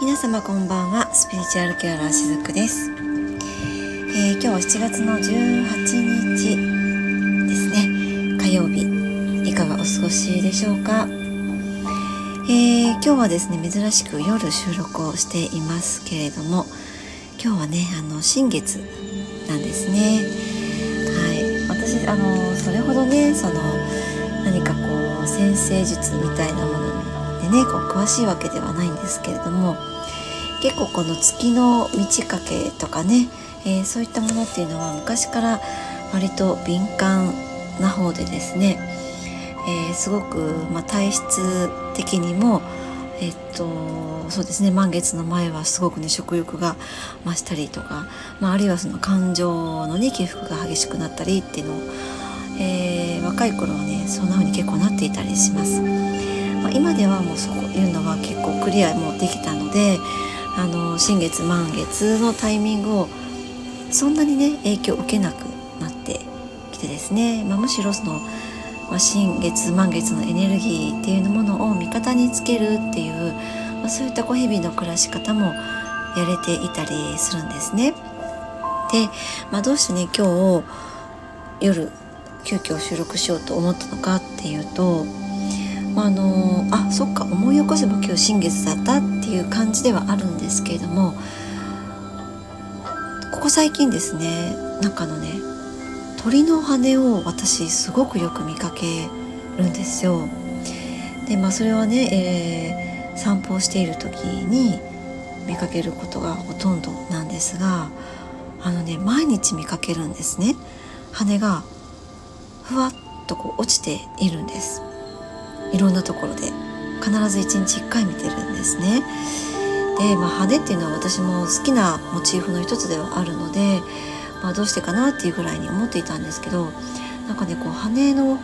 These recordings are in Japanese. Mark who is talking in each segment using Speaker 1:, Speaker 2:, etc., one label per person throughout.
Speaker 1: 皆様こんばんは。スピリチュアルケアラーしずくです、えー、今日は7月の18日ですね。火曜日。いかがお過ごしでしょうか、えー、今日はですね珍しく夜収録をしていますけれども今日はねあの新月なんですね。はい。私あのそれほどねその何かこう先生術みたいなものねこう詳しいわけではないんですけれども結構この月の満ち欠けとかね、えー、そういったものっていうのは昔から割と敏感な方でですね、えー、すごく、まあ、体質的にもえっとそうですね満月の前はすごくね食欲が増したりとか、まあ、あるいはその感情のね起伏が激しくなったりっていうのを、えー、若い頃はねそんな風に結構なっていたりします。まあ、今ではもうそういうのは結構クリアもできたのであの新月満月のタイミングをそんなにね影響を受けなくなってきてですね、まあ、むしろその、まあ、新月満月のエネルギーっていうものを味方につけるっていう、まあ、そういったこう日々の暮らし方もやれていたりするんですね。で、まあ、どうしてね今日夜急遽収録しようと思ったのかっていうとあ、あのあそっか思い起こせば今日新月だったっていう感じではあるんですけれどもここ最近ですねなんかのね鳥の羽を私すごくよく見かけるんですよ。でまあそれはね、えー、散歩をしている時に見かけることがほとんどなんですがあのね毎日見かけるんですね羽がふわっとこう落ちているんですいろんなところで必ず1日1回見てるんですね。で、まあ、羽っていうのは私も好きなモチーフの一つではあるので、まあ、どうしてかなっていうぐらいに思っていたんですけどなんかねこう羽の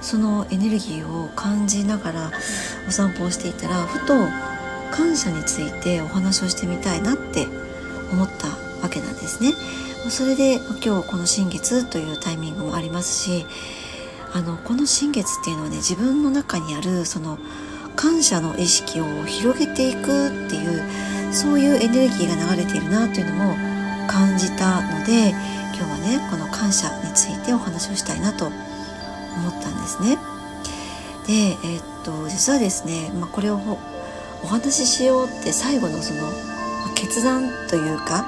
Speaker 1: そのエネルギーを感じながらお散歩をしていたらふと感謝についてお話をしてみたいなって思ったわけなんですね。それで今日この新月というタイミングもありますしあのこの新月っていうのはね自分の中にあるその感謝の意識を広げていくっていうそういうエネルギーが流れているなというのも感じたので今日はねこの感謝についてお話をしたいなと思ったんですね。で、えー、っと実はですね、まあ、これをお話ししようって最後のその決断というか、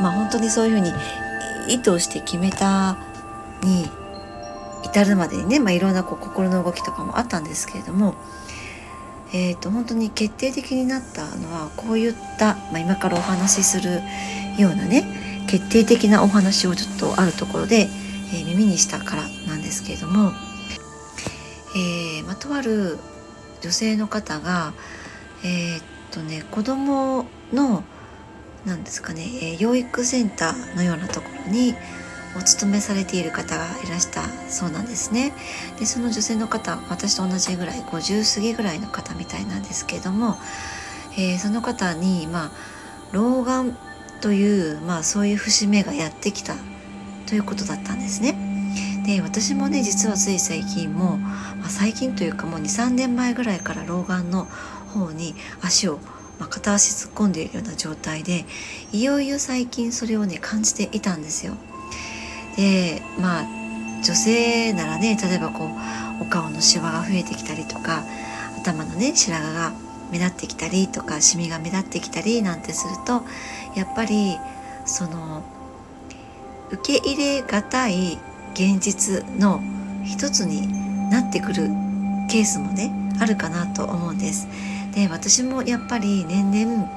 Speaker 1: まあ、本当にそういうふうに意図して決めたに至るまでにね、まあ、いろんなこう心の動きとかもあったんですけれども、えーと、本当に決定的になったのはこういった、まあ、今からお話しするようなね決定的なお話をちょっとあるところで、えー、耳にしたからなんですけれども、えーまあ、とある女性の方がえー、っとね子供のなんですかね、えー、養育センターのようなところにお勤めされている方がいらしたそうなんですね。でその女性の方私と同じぐらい50過ぎぐらいの方みたいなんですけれども、えー、その方にまあ老眼という、まあ、そういう節目がやってきたということだったんですね。で私もね実はつい最近も、まあ、最近というかもう23年前ぐらいから老眼の方に足をまあ、片足突っ込んでいるような状態でいよいよ最近それをね感じていたんですよ。でまあ女性ならね例えばこうお顔のシワが増えてきたりとか頭のね白髪が目立ってきたりとかシミが目立ってきたりなんてするとやっぱりその受け入れがたい現実の一つになってくるケースもねあるかなと思うんです。で私もやっぱり年々、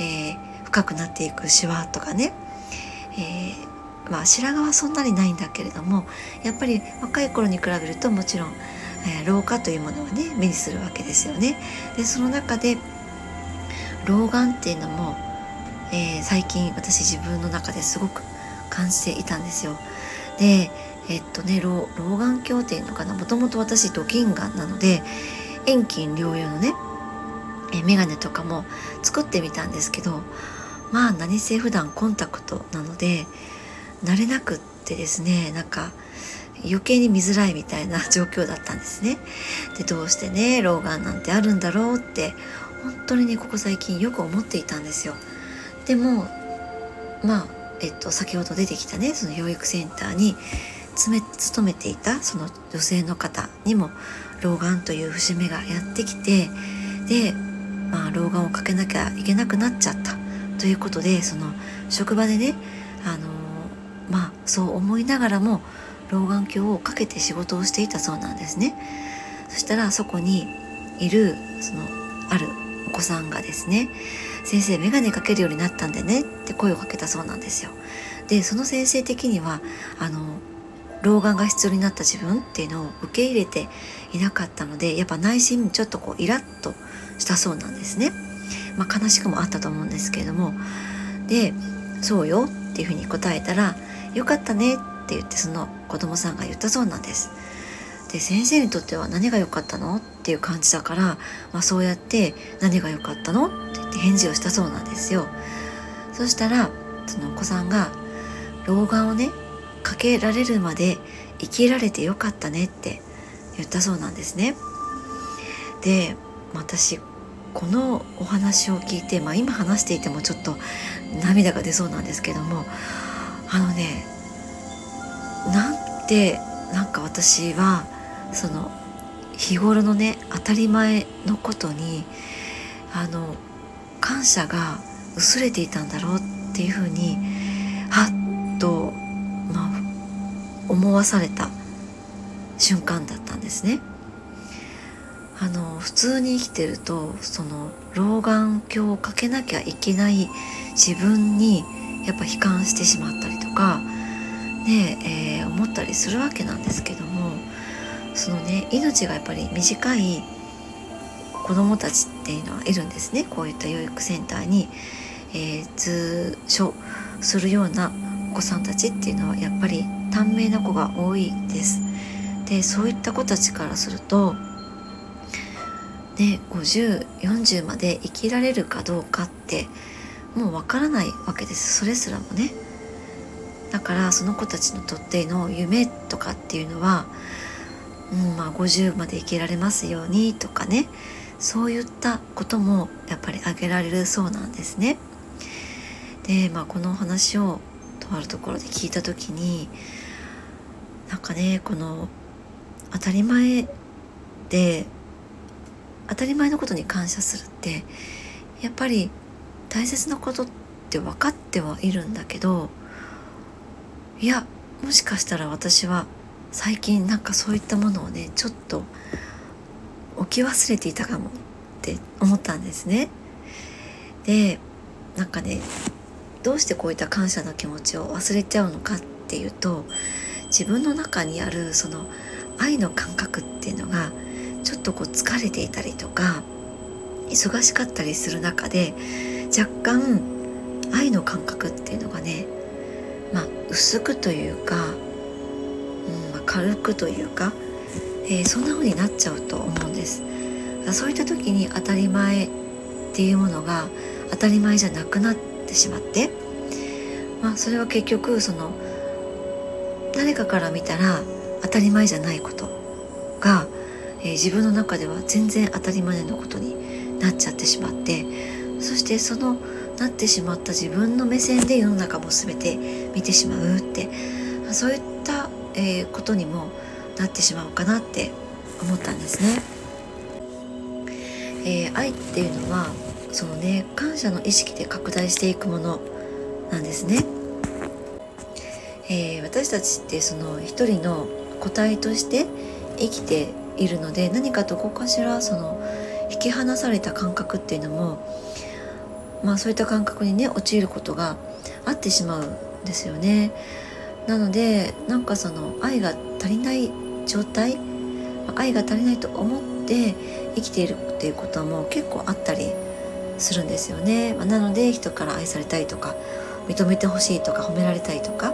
Speaker 1: えー、深くなっていくシワとかね、えーまあ、白髪はそんなにないんだけれどもやっぱり若い頃に比べるともちろん、えー、老化というものはね目にするわけですよね。でその中で老眼っていうのも、えー、最近私自分の中ですごく感じていたんですよ。でえっとね老老眼鏡っていうのかな？もともと私ドキンガンなので遠近両用のねえ眼鏡とかも作ってみたんですけどまあ何せ普段コンタクトなので慣れなくってですねなんか余計に見づらいみたいな 状況だったんですね。でどうしてね老眼なんてあるんだろうって本当にねここ最近よく思っていたんですよでもまあえっと先ほど出てきたねその養育センターに勤めていたその女性の方にも老眼という節目がやってきてで、まあ、老眼をかけなきゃいけなくなっちゃったということでその職場でねあのまあそう思いながらも老眼鏡をかけて仕事をしていたそうなんですね。そしたらそこにいるそのあるお子さんがですね「先生眼鏡かけるようになったんでね」って声をかけたそうなんですよ。でその先生的にはあの老眼が必要になった自分っていうのを受け入れていなかったのでやっぱ内心ちょっとこうイラッとしたそうなんですね。まあ、悲しくもあったと思うんですけれども。で「そうよ」っていうふうに答えたら「よかったね」って言ってその子供さんが言ったそうなんです。で先生にとっては何が良かったのっていう感じだから、まあ、そうやって「何が良かったの?」って言って返事をしたそうなんですよ。そしたらそのお子さんが老眼をねかけられるまで生きられてよかったねって言ったそうなんですね。で私このお話を聞いて、まあ、今話していてもちょっと涙が出そうなんですけどもあのねなんてなんか私はその日頃のね当たり前のことにあの感謝が薄れていたんだろうっていうふうにはっと思わされた瞬間だったんですね。あの普通に生きてるとその老眼鏡をかけなきゃいけない自分にやっぱ悲観してしまったかねえー、思ったりするわけなんですけどもそのね命がやっぱり短い子どもたちっていうのはいるんですねこういった養育センターに、えー、通所するようなお子さんたちっていうのはやっぱり短命な子が多いです。でそういった子たちからするとね5040まで生きられるかどうかってもうわからないわけですそれすらもね。だからその子たちにとっての夢とかっていうのは、うんまあ、50まで生きられますようにとかねそういったこともやっぱり挙げられるそうなんですね。で、まあ、この話をとあるところで聞いた時になんかねこの当たり前で当たり前のことに感謝するってやっぱり大切なことって分かってはいるんだけどいやもしかしたら私は最近なんかそういったものをねちょっと置き忘れていたかもって思ったんですね。でなんかねどうしてこういった感謝の気持ちを忘れちゃうのかっていうと自分の中にあるその愛の感覚っていうのがちょっとこう疲れていたりとか忙しかったりする中で若干愛の感覚っていうのがね薄くというか、うんま、軽くというか、えー、そんな風になっちゃうと思うんです。そういった時に当たり前っていうものが当たり前じゃなくなってしまって、まあ、それは結局その誰かから見たら当たり前じゃないことが、えー、自分の中では全然当たり前のことになっちゃってしまってそしてそのなってしまった自分の目線で世の中も全て見てしまうってそういった、え、ことにもなってしまうかなって思ったんですね。えー、愛っていうのはそのね感謝の意識で拡大していくものなんですね。えー、私たちってその一人の個体として生きているので何かどこかしらその引き離された感覚っていうのもまあそういった感覚にね陥ることがあってしまうんですよね。なのでなんかその愛が足りない状態愛が足りないと思って生きているっていうことも結構あったりするんですよね。まあ、なので人から愛されたいとか認めてほしいとか褒められたいとか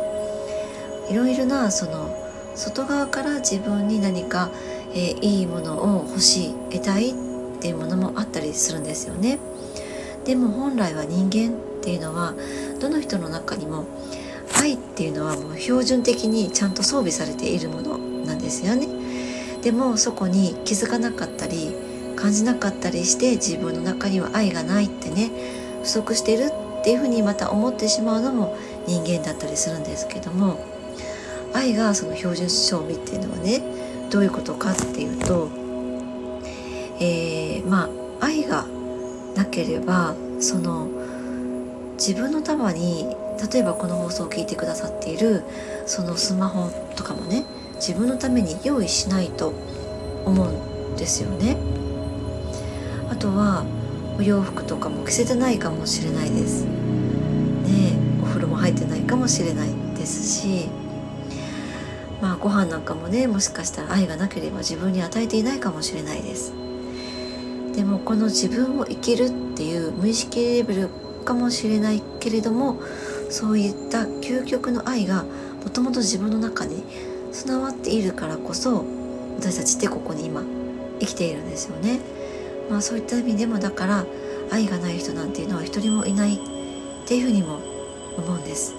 Speaker 1: いろいろなその外側から自分に何か、えー、いいものを欲しい得たいっていうものもあったりするんですよね。でも本来は人間っていうのはどの人の中にも愛っていうのはもう標準的にちゃんと装備されているものなんですよね。でもそこに気づかなかったり感じなかったりして自分の中には愛がないってね不足してるっていうふうにまた思ってしまうのも人間だったりするんですけども愛がその標準賞味っていうのはねどういうことかっていうと、えー、まあ愛がなければその自分のために例えばこの放送を聞いてくださっているそのスマホとかもね自分のために用意しないと思うんですよね。あとはお洋服とかも着せてないかもしれないです。ねお風呂も入ってないかもしれないですしまあご飯なんかもねもしかしたら愛がなければ自分に与えていないかもしれないです。でもこの自分を生きるっていう無意識レベルかもしれないけれどもそういった究極の愛がもともと自分の中に備わっているからこそ私たちってここに今生きているんですよね。まあそういった意味でもだから愛がない人なんていうのは一人もいないっていうふうにも思うんです。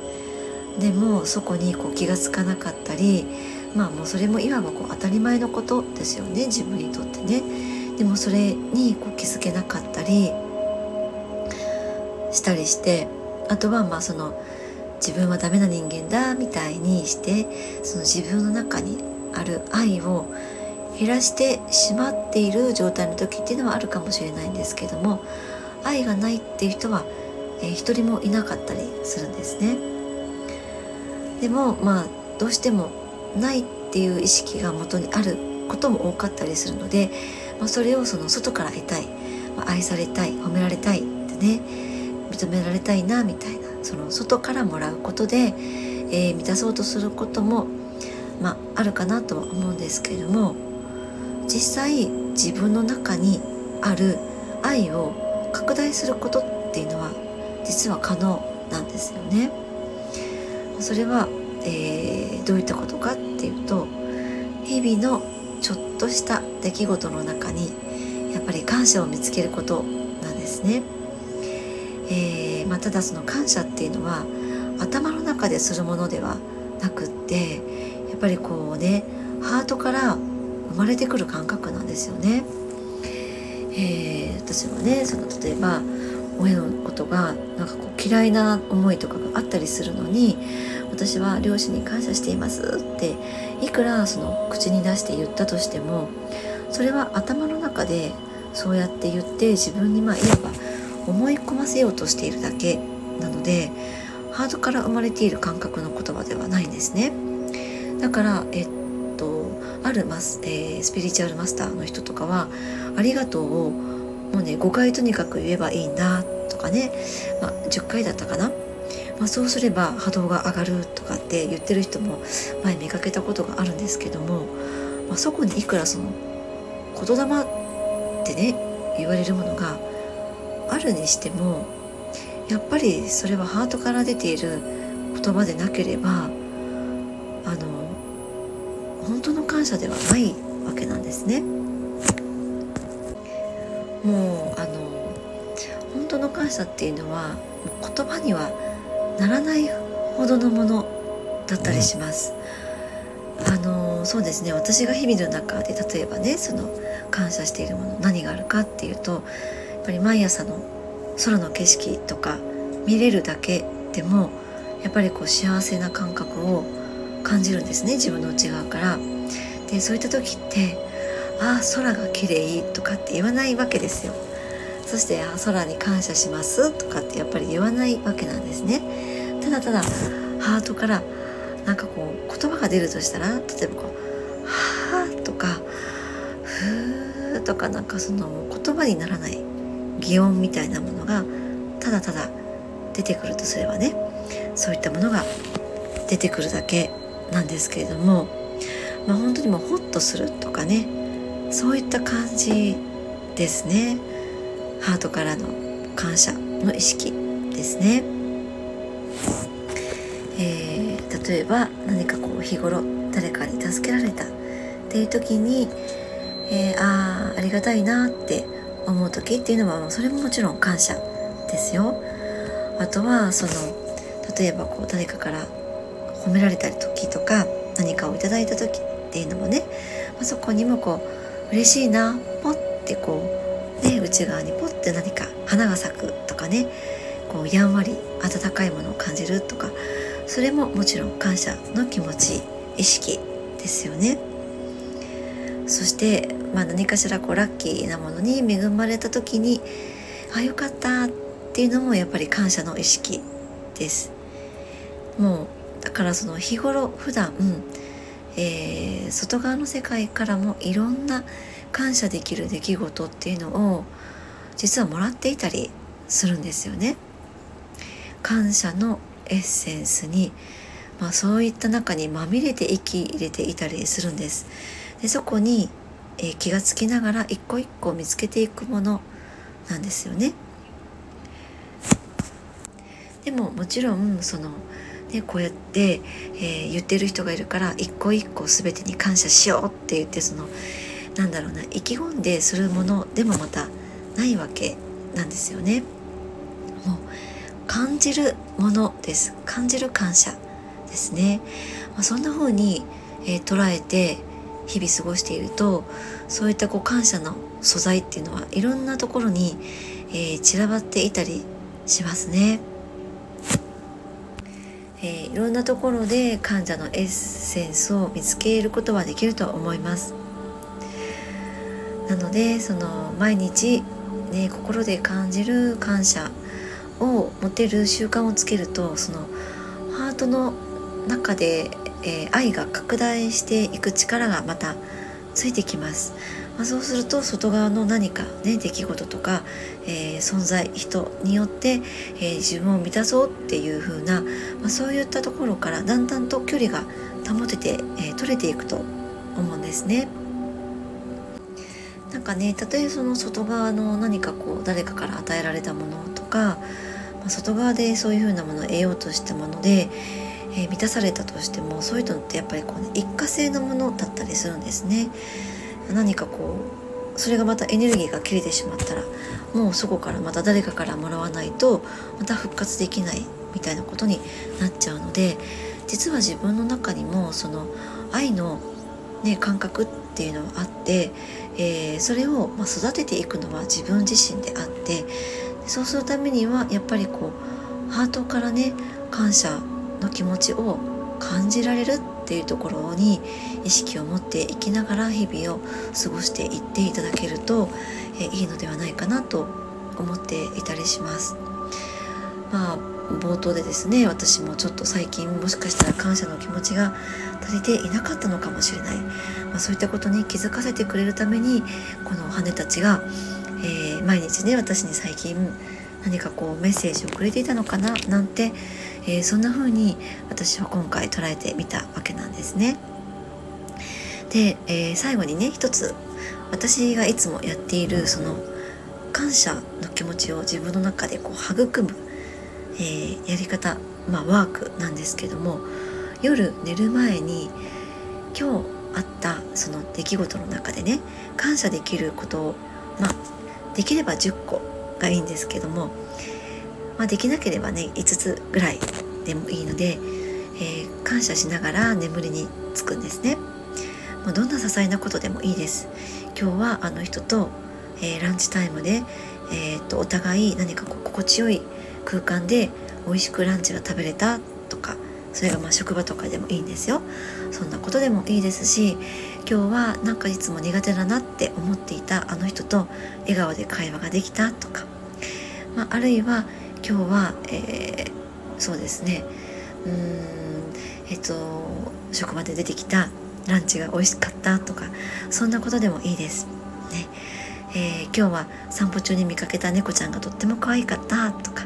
Speaker 1: でもそこにこう気が付かなかったりまあもうそれもいわばこう当たり前のことですよね自分にとってね。でもそれにこう気づけなかったりしたりしてあとはまあその自分はダメな人間だみたいにしてその自分の中にある愛を減らしてしまっている状態の時っていうのはあるかもしれないんですけども愛がないっていう人は、えー、一人もいなかったりするんですね。でもまあどうしてもないっていう意識が元にあることも多かったりするので、まあ、それをその外から得たい、まあ、愛されたい。褒められたい。ってね認められたいなみたいな。その外からもらうことで、えー、満たそうとすることも、まあ、あるかなとは思うんですけれども実際自分の中にある愛を拡大することっていうのは実は可能なんですよね。それは、えー、どういったことかっていうと日々のちょっとした出来事の中にやっぱり感謝を見つけることなんですね。えー、まあ、ただその感謝っていうのは頭の中でするものではなくってやっぱりこうねハートから生まれてくる感覚なんですよね。えー、私もねその例えば親のことがなんかこう嫌いな思いとかがあったりするのに私は両親に感謝していますっていくらその口に出して言ったとしてもそれは頭の中でそうやって言って自分にまあいわば思い込ませようとしているだけなのでハードから生まれている感覚の言葉ではないんですね。だからえっとあるマス、えー、スピリチュアルマスターの人とかは「ありがとう」をもうね5回とにかく言えばいいんだとかね、まあ、10回だったかな、まあ、そうすれば波動が上がるとかって言ってる人も前見かけたことがあるんですけども、まあ、そこにいくらその言霊ってね言われるものがあるにしてもやっぱりそれはハートから出ている言葉でなければあの本当の感謝ではないわけなんですね。もうあの本当の感謝っていうのは言葉にはならないほどのものだったりします。あのそうですね私が日々の中で例えばねその感謝しているもの何があるかっていうとぱり毎朝の空の景色とか見れるだけでもやっぱりこう幸せな感覚を感じるんですね自分の内側から。でそういった時って「ああ空が綺麗とかって言わないわけですよ。そして「あ空に感謝します」とかってやっぱり言わないわけなんですね。ただただハートからなんかこう言葉が出るとしたら例えばこう「はあ」とか「ふー」とかなんかその言葉にならない擬音みたいなものがただただ出てくるとすればねそういったものが出てくるだけなんですけれども、まあ、本当にもうホッとするとかねそういった感じですねハートからの感謝の意識ですね。えー、例えば何かこう日頃誰かに助けられたっていう時に、えー、ああありがたいなって思う時っていうのはそれももちろん感謝ですよ。あとはその例えばこう誰かから褒められた時とか何かをいただいた時っていうのもね、まあ、そこにもこう嬉しいなポッてこうね内側にポッて何か花が咲くとかねこうやんわり温かいものを感じるとかそれももちろん感謝の気持ち意識ですよね。そして、まあ、何かしらこうラッキーなものに恵まれた時にあよかったっていうのもやっぱり感謝の意識です。もうだからその日頃普段、うんえー、外側の世界からもいろんな感謝できる出来事っていうのを実はもらっていたりするんですよね。感謝のエッセンスに、まあ、そういった中にまみれて息入れていたりするんです。でそこに、えー、気がつきながら一個一個見つけていくものなんですよね。でももちろんそのね、こうやって、えー、言ってる人がいるから一個一個全てに感謝しようって言ってそのなんだろうな意気込んでするものでもまたないわけなんですよね。もう感じるものです感じる感謝ですね。まあ、そんな風に、えー、捉えて日々過ごしているとそういったこう感謝の素材っていうのはいろんなところに、えー、散らばっていたりしますね。えー、いろんなところで患者のエッセンスを見つけることはできると思います。なのでその毎日、ね、心で感じる感謝を持てる習慣をつけるとそのハートの中で、えー、愛が拡大していく力がまたついてきます。まあ、そうすると外側の何かね出来事とか、えー、存在人によって、えー、自分を満たそうっていう風な、まあ、そういったところからだんだんと距離が保てて、えー、取れていくと思うんですね。なんかねたとえその外側の何かこう誰かから与えられたものとか、まあ、外側でそういう風なものを得ようとしたもので、え、満たされたとしてもそういうのってやっぱりこう、ね、一過性のものだったりするんですね。何かこうそれがまたエネルギーが切れてしまったらもうそこからまた誰かからもらわないとまた復活できないみたいなことになっちゃうので実は自分の中にもその愛の、ね、感覚っていうのはあって、えー、それをま育てていくのは自分自身であってそうするためにはやっぱりこうハートからね感謝の気持ちを感じられるっていうところに意識を持っていきながら日々を過ごしていっていただけると、えいいのではないかなと思っていたりします。まあ冒頭でですね私もちょっと最近もしかしたら感謝の気持ちが足りていなかったのかもしれない、まあ、そういったことに気づかせてくれるためにこの羽たちが、えー、毎日ね私に最近何かこうメッセージをくれていたのかななんて、えー、そんな風に私は今回捉えてみたわけなんですね。で、えー、最後にね一つ私がいつもやっているその感謝の気持ちを自分の中でこう育む、えー、やり方、まあ、ワークなんですけども夜寝る前に今日あったその出来事の中でね感謝できることをまあできれば10個がいいんですけども、まあ、できなければね5つぐらいでもいいので、えー、感謝しながら眠りにつくんですね。もうどんな些細なことでもいいです。今日はあの人と、えー、ランチタイムで、えー、とお互い何か心地よい空間で美味しくランチが食べれたとかそれがまあ職場とかでもいいんですよそんなことでもいいですし今日はなんかいつも苦手だなって思っていたあの人と笑顔で会話ができたとか、まあ、あるいは今日は、えー、そうですねうーんえっと職場で出てきたランチが美味しかったとかそんなことでもいいです。ねえー、今日は散歩中に見かけた猫ちゃんがとっても可愛かったとか、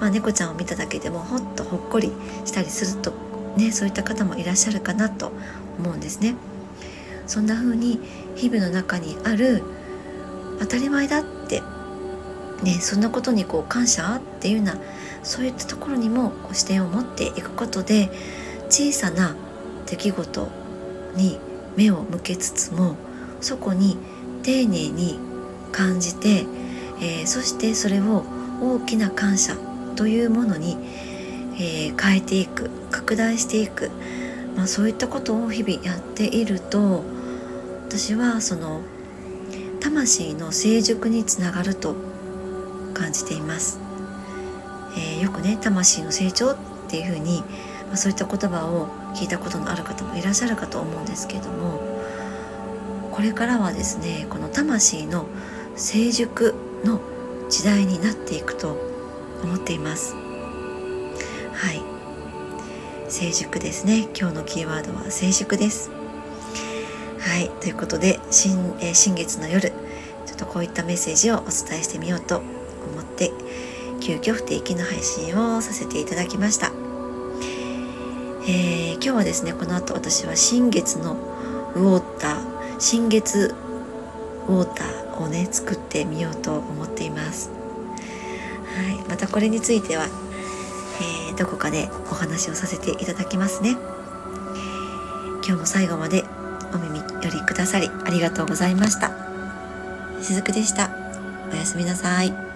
Speaker 1: まあ、猫ちゃんを見ただけでもほっとほっこりしたりすると、ね、そういった方もいらっしゃるかなと思うんですね。そんな風に日々の中にある当たり前だってねそんなことにこう感謝っていうようなそういったところにもこう視点を持っていくことで小さな出来事に目を向けつつもそこに丁寧に感じて、えー、そしてそれを大きな感謝というものに、えー、変えていく拡大していく、まあ、そういったことを日々やっていると私はその魂の成熟につながると感じています、えー、よくね魂の成長っていうふうに、まあ、そういった言葉を聞いたことのある方もいらっしゃるかと思うんですけれどもこれからはですねこの魂の成熟の時代になっていくと思っています。はい。成熟ですね。今日のキーワードは成熟です。はい。ということで新,、えー、新月の夜ちょっとこういったメッセージをお伝えしてみようと思って急遽不定期の配信をさせていただきました、えー、今日はですねこの後私は新月のウォーター新月ウォーターをね作ってみようと思っています、はい、またこれについては、えー、どこかでお話をさせていただきますね。今日も最後までお耳寄りくださりありがとうございました。しずくでした。おやすみなさい。